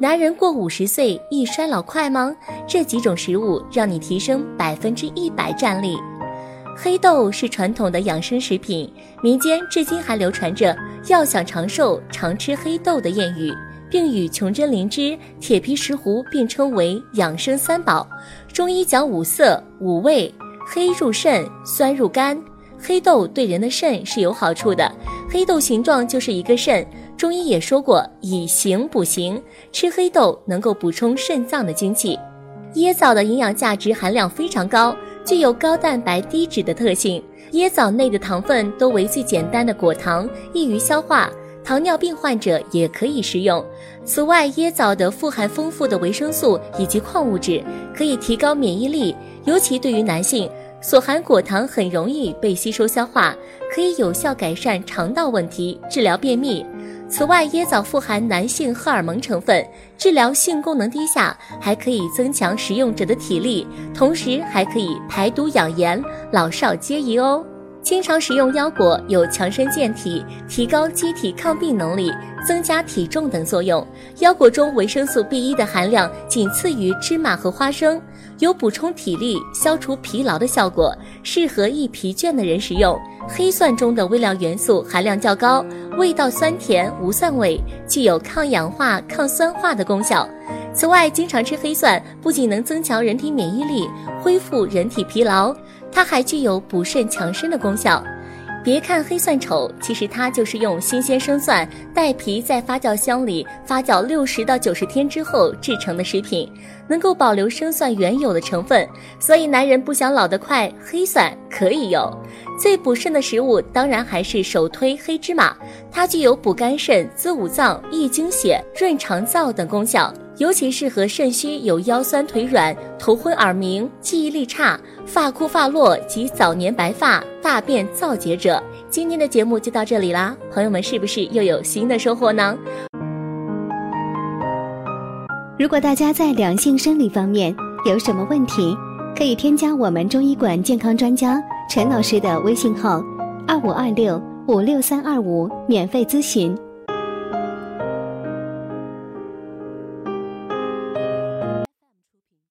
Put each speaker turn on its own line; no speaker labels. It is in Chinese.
男人过五十岁易衰老快吗？这几种食物让你提升百分之一百战力。黑豆是传统的养生食品，民间至今还流传着“要想长寿，常吃黑豆”的谚语，并与琼针灵芝、铁皮石斛并称为养生三宝。中医讲五色、五味，黑入肾，酸入肝。黑豆对人的肾是有好处的，黑豆形状就是一个肾。中医也说过，以形补形，吃黑豆能够补充肾脏的精气。椰枣的营养价值含量非常高，具有高蛋白低脂的特性。椰枣内的糖分都为最简单的果糖，易于消化，糖尿病患者也可以食用。此外，椰枣的富含丰富的维生素以及矿物质，可以提高免疫力，尤其对于男性，所含果糖很容易被吸收消化，可以有效改善肠道问题，治疗便秘。此外，椰枣富含男性荷尔蒙成分，治疗性功能低下，还可以增强食用者的体力，同时还可以排毒养颜，老少皆宜哦。经常食用腰果有强身健体、提高机体抗病能力、增加体重等作用。腰果中维生素 B 一的含量仅次于芝麻和花生，有补充体力、消除疲劳的效果，适合易疲倦的人食用。黑蒜中的微量元素含量较高，味道酸甜无蒜味，具有抗氧化、抗酸化的功效。此外，经常吃黑蒜不仅能增强人体免疫力，恢复人体疲劳，它还具有补肾强身的功效。别看黑蒜丑，其实它就是用新鲜生蒜带皮在发酵箱里发酵六十到九十天之后制成的食品，能够保留生蒜原有的成分。所以，男人不想老得快，黑蒜可以有。最补肾的食物当然还是首推黑芝麻，它具有补肝肾、滋五脏、益精血、润肠燥等功效。尤其适合肾虚、有腰酸腿软、头昏耳鸣、记忆力差、发枯发落及早年白发、大便燥结者。今天的节目就到这里啦，朋友们是不是又有新的收获呢？
如果大家在两性生理方面有什么问题，可以添加我们中医馆健康专家陈老师的微信号：二五二六五六三二五，免费咨询。